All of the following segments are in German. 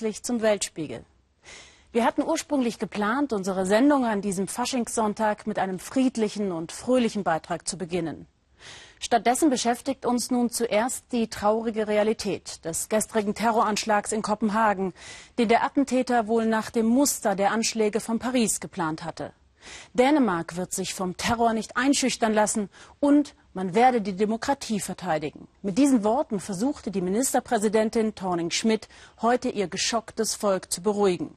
plötzlich zum Weltspiegel. Wir hatten ursprünglich geplant, unsere Sendung an diesem Faschingssonntag mit einem friedlichen und fröhlichen Beitrag zu beginnen. Stattdessen beschäftigt uns nun zuerst die traurige Realität des gestrigen Terroranschlags in Kopenhagen, den der Attentäter wohl nach dem Muster der Anschläge von Paris geplant hatte. Dänemark wird sich vom Terror nicht einschüchtern lassen und man werde die Demokratie verteidigen. Mit diesen Worten versuchte die Ministerpräsidentin Thorning Schmidt heute ihr geschocktes Volk zu beruhigen.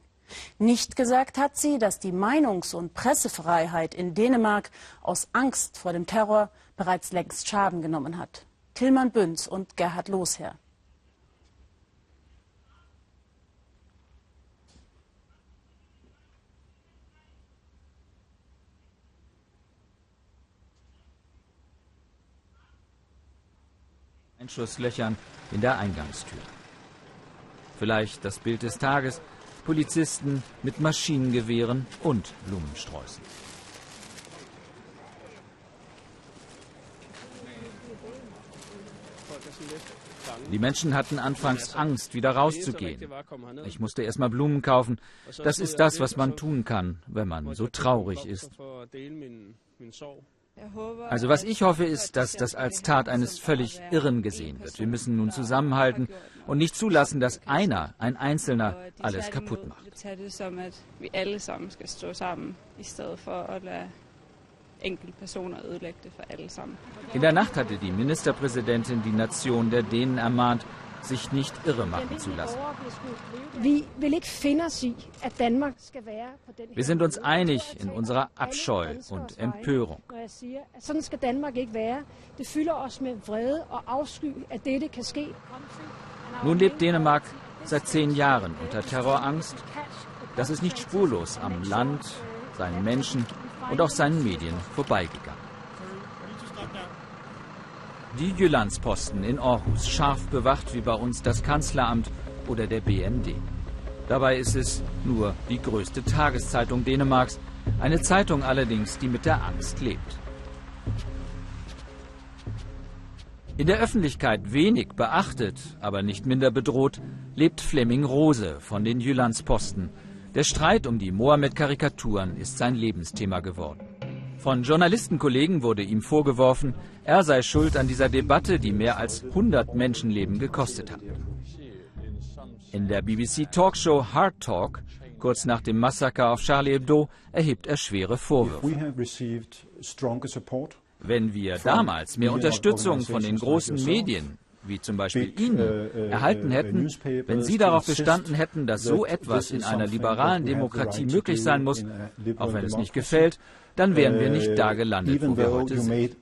Nicht gesagt hat sie, dass die Meinungs- und Pressefreiheit in Dänemark aus Angst vor dem Terror bereits längst Schaden genommen hat. Tilman Büns und Gerhard Losherr. Einschusslöchern in der Eingangstür. Vielleicht das Bild des Tages, Polizisten mit Maschinengewehren und Blumensträußen. Die Menschen hatten anfangs Angst, wieder rauszugehen. Ich musste erst mal Blumen kaufen. Das ist das, was man tun kann, wenn man so traurig ist. Also was ich hoffe, ist, dass das als Tat eines völlig Irren gesehen wird. Wir müssen nun zusammenhalten und nicht zulassen, dass einer, ein Einzelner, alles kaputt macht. In der Nacht hatte die Ministerpräsidentin die Nation der Dänen ermahnt, sich nicht irre machen zu lassen. Wir sind uns einig in unserer Abscheu und Empörung. Nun lebt Dänemark seit zehn Jahren unter Terrorangst. Das ist nicht spurlos am Land, seinen Menschen und auch seinen Medien vorbeigegangen. Die Jyllandsposten in Aarhus, scharf bewacht wie bei uns das Kanzleramt oder der BND. Dabei ist es nur die größte Tageszeitung Dänemarks, eine Zeitung allerdings, die mit der Angst lebt. In der Öffentlichkeit wenig beachtet, aber nicht minder bedroht, lebt Flemming Rose von den Jyllandsposten. Der Streit um die Mohammed-Karikaturen ist sein Lebensthema geworden. Von Journalistenkollegen wurde ihm vorgeworfen, er sei schuld an dieser Debatte, die mehr als 100 Menschenleben gekostet hat. In der BBC Talkshow Hard Talk, kurz nach dem Massaker auf Charlie Hebdo, erhebt er schwere Vorwürfe. Wenn wir damals mehr Unterstützung von den großen Medien, wie zum Beispiel Ihnen, uh, uh, erhalten hätten, wenn Sie darauf bestanden hätten, dass so etwas in einer liberalen Demokratie möglich sein muss, auch wenn es nicht gefällt, dann wären wir nicht da gelandet, wo wir heute sind.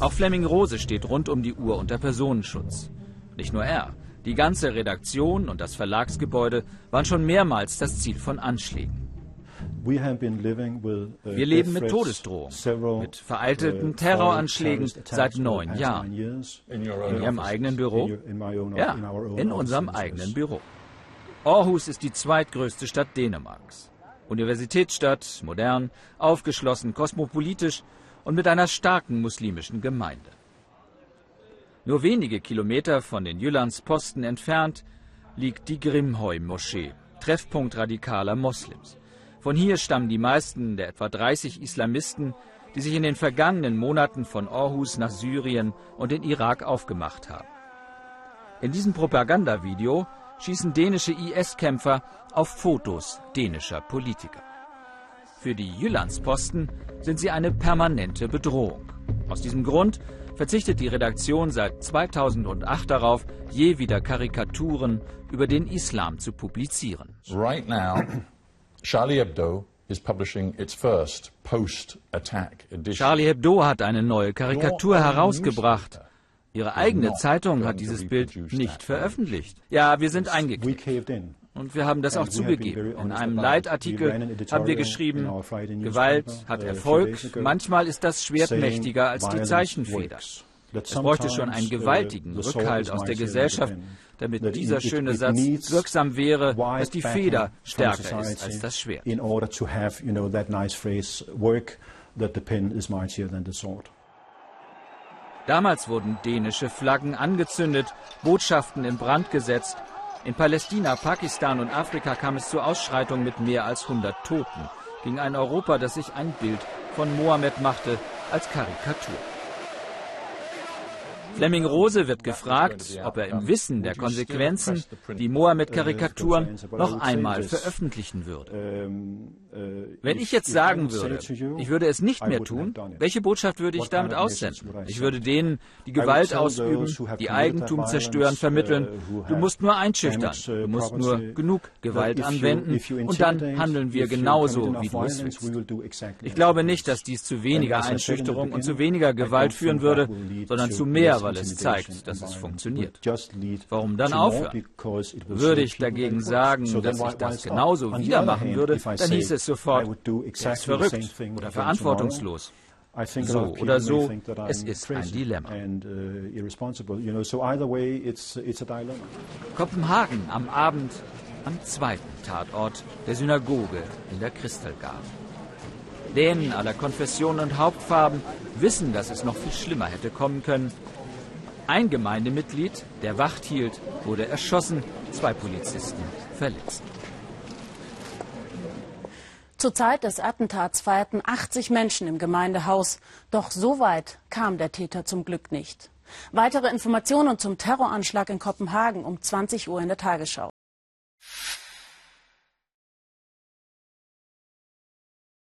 Auch Fleming Rose steht rund um die Uhr unter Personenschutz. Nicht nur er. Die ganze Redaktion und das Verlagsgebäude waren schon mehrmals das Ziel von Anschlägen. Uh, wir leben mit Todesdrohungen, mit veralteten uh, Terroranschlägen seit neun Jahren. In Ihrem eigenen Büro? Ja, in unserem eigenen Büro. Aarhus ist die zweitgrößte Stadt Dänemarks. Universitätsstadt, modern, aufgeschlossen, kosmopolitisch und mit einer starken muslimischen Gemeinde. Nur wenige Kilometer von den Jyllandsposten entfernt liegt die Grimhøj-Moschee, Treffpunkt radikaler Moslems. Von hier stammen die meisten der etwa 30 Islamisten, die sich in den vergangenen Monaten von Aarhus nach Syrien und den Irak aufgemacht haben. In diesem Propagandavideo schießen dänische IS-Kämpfer auf Fotos dänischer Politiker. Für die Jyllandsposten sind sie eine permanente Bedrohung. Aus diesem Grund verzichtet die Redaktion seit 2008 darauf, je wieder Karikaturen über den Islam zu publizieren. Right now, Charlie Hebdo is publishing its first post-attack edition. Charlie Hebdo hat eine neue Karikatur herausgebracht. Ihre eigene Zeitung hat dieses Bild nicht veröffentlicht. Ja, wir sind eingeknickt. Und wir haben das auch zugegeben. In einem Leitartikel haben wir geschrieben, Gewalt hat Erfolg, manchmal ist das Schwert mächtiger als die Zeichenfeder. Es bräuchte schon einen gewaltigen Rückhalt aus der Gesellschaft, damit dieser schöne Satz wirksam wäre, dass die Feder stärker ist als das Schwert. Damals wurden dänische Flaggen angezündet, Botschaften in Brand gesetzt. In Palästina, Pakistan und Afrika kam es zu Ausschreitungen mit mehr als 100 Toten gegen ein Europa, das sich ein Bild von Mohammed machte als Karikatur. Flemming Rose wird gefragt, ob er im Wissen der Konsequenzen die Mohammed-Karikaturen noch einmal veröffentlichen würde. Wenn ich jetzt sagen würde, ich würde es nicht mehr tun, welche Botschaft würde ich damit aussenden? Ich würde denen, die Gewalt ausüben, die Eigentum zerstören, vermitteln, du musst nur einschüchtern, du musst nur genug Gewalt anwenden und dann handeln wir genauso, wie du es willst. Ich glaube nicht, dass dies zu weniger Einschüchterung und zu weniger Gewalt führen würde, sondern zu mehr, weil es zeigt, dass es funktioniert. Warum dann aufhören? Würde ich dagegen sagen, dass ich das genauso wieder machen würde, dann hieß es sofort, er ist verrückt oder verantwortungslos. So oder so, es ist ein Dilemma. Kopenhagen am Abend am zweiten Tatort der Synagoge in der Kristallgarten. Dänen aller Konfessionen und Hauptfarben wissen, dass es noch viel schlimmer hätte kommen können. Ein Gemeindemitglied, der Wacht hielt, wurde erschossen, zwei Polizisten verletzt. Zur Zeit des Attentats feierten 80 Menschen im Gemeindehaus. Doch so weit kam der Täter zum Glück nicht. Weitere Informationen zum Terroranschlag in Kopenhagen um 20 Uhr in der Tagesschau.